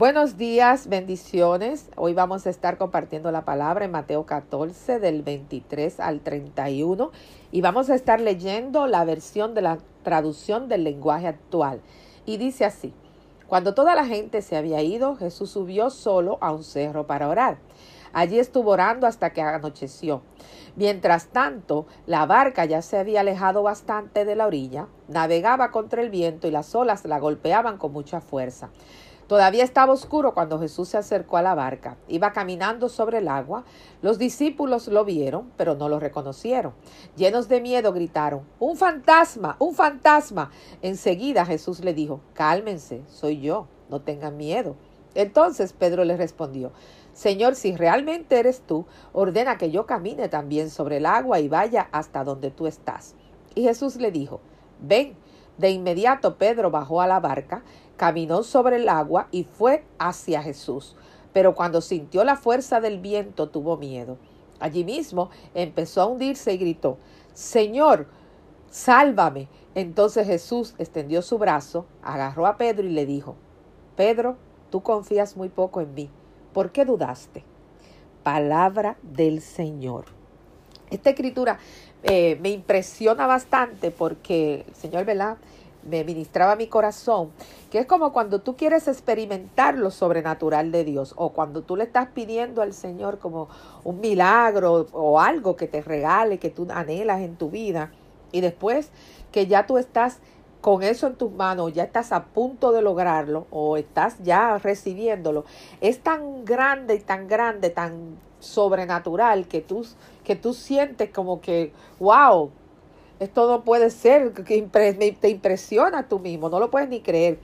Buenos días, bendiciones. Hoy vamos a estar compartiendo la palabra en Mateo 14 del 23 al 31 y vamos a estar leyendo la versión de la traducción del lenguaje actual. Y dice así, cuando toda la gente se había ido, Jesús subió solo a un cerro para orar. Allí estuvo orando hasta que anocheció. Mientras tanto, la barca ya se había alejado bastante de la orilla, navegaba contra el viento y las olas la golpeaban con mucha fuerza. Todavía estaba oscuro cuando Jesús se acercó a la barca. Iba caminando sobre el agua. Los discípulos lo vieron, pero no lo reconocieron. Llenos de miedo gritaron, ¡Un fantasma! ¡Un fantasma! Enseguida Jesús le dijo, Cálmense, soy yo, no tengan miedo. Entonces Pedro le respondió, Señor, si realmente eres tú, ordena que yo camine también sobre el agua y vaya hasta donde tú estás. Y Jesús le dijo, Ven. De inmediato Pedro bajó a la barca, caminó sobre el agua y fue hacia Jesús. Pero cuando sintió la fuerza del viento tuvo miedo. Allí mismo empezó a hundirse y gritó, Señor, sálvame. Entonces Jesús extendió su brazo, agarró a Pedro y le dijo, Pedro, tú confías muy poco en mí. ¿Por qué dudaste? Palabra del Señor. Esta escritura eh, me impresiona bastante porque el Señor, ¿verdad? me ministraba mi corazón, que es como cuando tú quieres experimentar lo sobrenatural de Dios o cuando tú le estás pidiendo al Señor como un milagro o algo que te regale, que tú anhelas en tu vida y después que ya tú estás con eso en tus manos, ya estás a punto de lograrlo o estás ya recibiéndolo, es tan grande y tan grande, tan sobrenatural que tú, que tú sientes como que, wow, esto no puede ser, que te impresiona tú mismo, no lo puedes ni creer.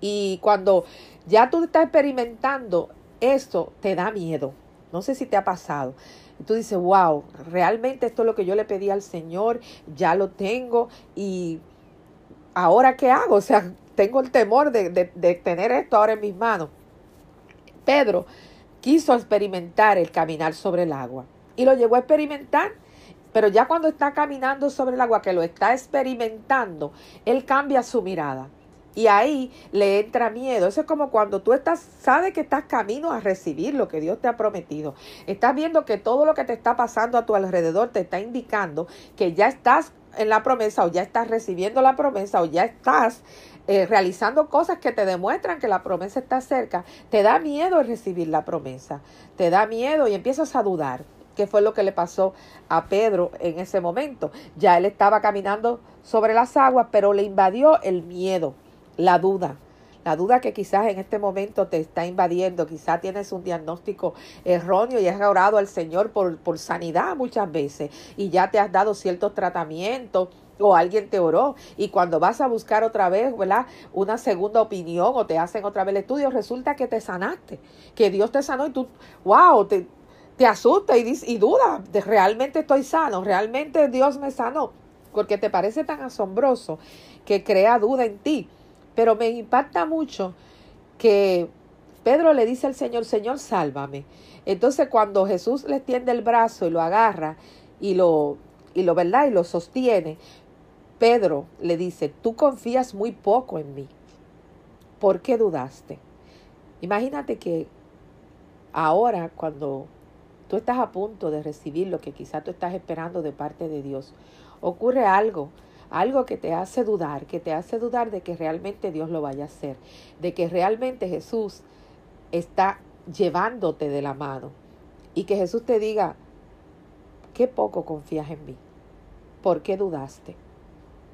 Y cuando ya tú estás experimentando esto, te da miedo. No sé si te ha pasado. Y tú dices, wow, realmente esto es lo que yo le pedí al Señor, ya lo tengo y ahora qué hago? O sea, tengo el temor de, de tener esto ahora en mis manos. Pedro quiso experimentar el caminar sobre el agua y lo llegó a experimentar pero ya cuando está caminando sobre el agua, que lo está experimentando, él cambia su mirada. Y ahí le entra miedo. Eso es como cuando tú estás, sabes que estás camino a recibir lo que Dios te ha prometido. Estás viendo que todo lo que te está pasando a tu alrededor te está indicando que ya estás en la promesa o ya estás recibiendo la promesa o ya estás eh, realizando cosas que te demuestran que la promesa está cerca. Te da miedo recibir la promesa. Te da miedo y empiezas a dudar qué fue lo que le pasó a Pedro en ese momento. Ya él estaba caminando sobre las aguas, pero le invadió el miedo, la duda. La duda que quizás en este momento te está invadiendo, quizás tienes un diagnóstico erróneo y has orado al Señor por, por sanidad muchas veces y ya te has dado ciertos tratamientos o alguien te oró y cuando vas a buscar otra vez, ¿verdad? Una segunda opinión o te hacen otra vez el estudio, resulta que te sanaste, que Dios te sanó y tú, wow, te, te asusta y, y duda realmente estoy sano, realmente Dios me sanó, porque te parece tan asombroso que crea duda en ti. Pero me impacta mucho que Pedro le dice al Señor, Señor, sálvame. Entonces cuando Jesús le tiende el brazo y lo agarra y lo, y lo, ¿verdad? Y lo sostiene, Pedro le dice, tú confías muy poco en mí. ¿Por qué dudaste? Imagínate que ahora cuando tú estás a punto de recibir lo que quizás tú estás esperando de parte de Dios, ocurre algo, algo que te hace dudar, que te hace dudar de que realmente Dios lo vaya a hacer, de que realmente Jesús está llevándote de la mano y que Jesús te diga, qué poco confías en mí, ¿por qué dudaste?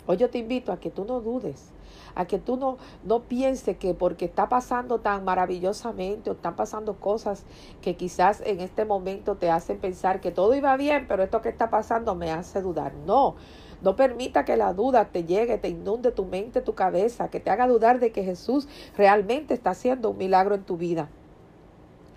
Hoy yo te invito a que tú no dudes, a que tú no, no pienses que porque está pasando tan maravillosamente o están pasando cosas que quizás en este momento te hacen pensar que todo iba bien, pero esto que está pasando me hace dudar. No, no permita que la duda te llegue, te inunde tu mente, tu cabeza, que te haga dudar de que Jesús realmente está haciendo un milagro en tu vida.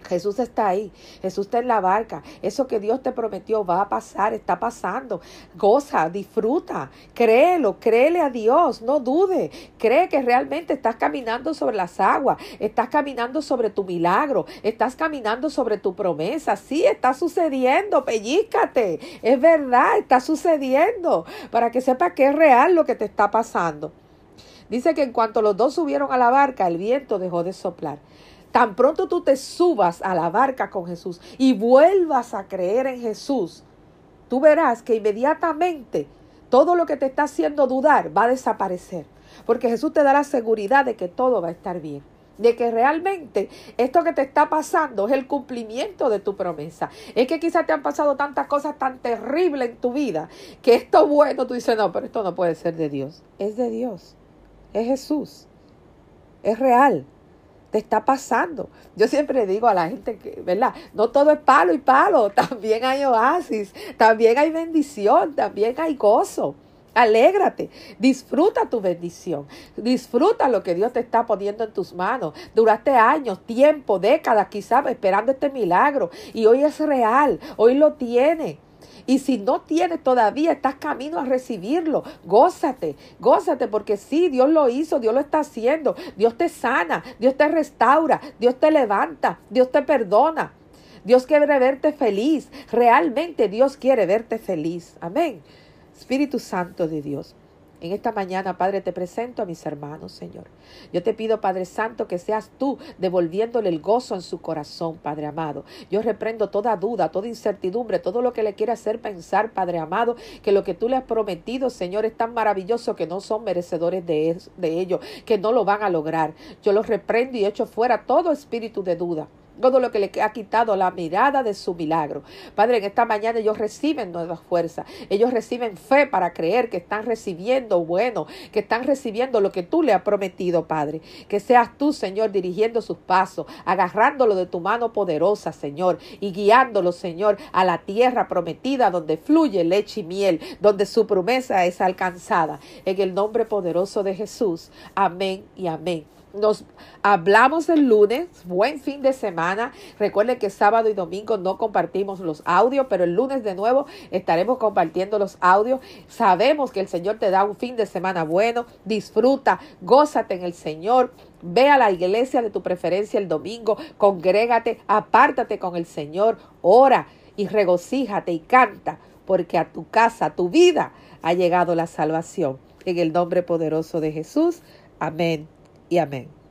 Jesús está ahí, Jesús está en la barca. Eso que Dios te prometió va a pasar, está pasando. Goza, disfruta, créelo, créele a Dios, no dude. Cree que realmente estás caminando sobre las aguas, estás caminando sobre tu milagro, estás caminando sobre tu promesa. Sí, está sucediendo, pellícate. Es verdad, está sucediendo. Para que sepa que es real lo que te está pasando. Dice que en cuanto los dos subieron a la barca, el viento dejó de soplar. Tan pronto tú te subas a la barca con Jesús y vuelvas a creer en Jesús, tú verás que inmediatamente todo lo que te está haciendo dudar va a desaparecer. Porque Jesús te da la seguridad de que todo va a estar bien de que realmente esto que te está pasando es el cumplimiento de tu promesa. Es que quizás te han pasado tantas cosas tan terribles en tu vida que esto bueno, tú dices, no, pero esto no puede ser de Dios. Es de Dios. Es Jesús. Es real. Te está pasando. Yo siempre digo a la gente que, ¿verdad? No todo es palo y palo. También hay oasis. También hay bendición. También hay gozo. Alégrate, disfruta tu bendición, disfruta lo que Dios te está poniendo en tus manos. Duraste años, tiempo, décadas quizás esperando este milagro y hoy es real, hoy lo tiene. Y si no tienes todavía, estás camino a recibirlo. Gózate, gózate, porque sí, Dios lo hizo, Dios lo está haciendo. Dios te sana, Dios te restaura, Dios te levanta, Dios te perdona. Dios quiere verte feliz. Realmente Dios quiere verte feliz. Amén. Espíritu Santo de Dios. En esta mañana, Padre, te presento a mis hermanos, Señor. Yo te pido, Padre Santo, que seas tú devolviéndole el gozo en su corazón, Padre amado. Yo reprendo toda duda, toda incertidumbre, todo lo que le quiera hacer pensar, Padre amado, que lo que tú le has prometido, Señor, es tan maravilloso que no son merecedores de, de ello, que no lo van a lograr. Yo los reprendo y echo fuera todo espíritu de duda todo lo que le ha quitado la mirada de su milagro. Padre, en esta mañana ellos reciben nuevas fuerzas, ellos reciben fe para creer que están recibiendo bueno, que están recibiendo lo que tú le has prometido, Padre. Que seas tú, Señor, dirigiendo sus pasos, agarrándolo de tu mano poderosa, Señor, y guiándolo, Señor, a la tierra prometida donde fluye leche y miel, donde su promesa es alcanzada. En el nombre poderoso de Jesús. Amén y amén. Nos hablamos el lunes, buen fin de semana. Recuerden que sábado y domingo no compartimos los audios, pero el lunes de nuevo estaremos compartiendo los audios. Sabemos que el Señor te da un fin de semana bueno. Disfruta, gózate en el Señor. Ve a la iglesia de tu preferencia el domingo, congrégate, apártate con el Señor, ora y regocíjate y canta, porque a tu casa, a tu vida, ha llegado la salvación. En el nombre poderoso de Jesús. Amén y amén.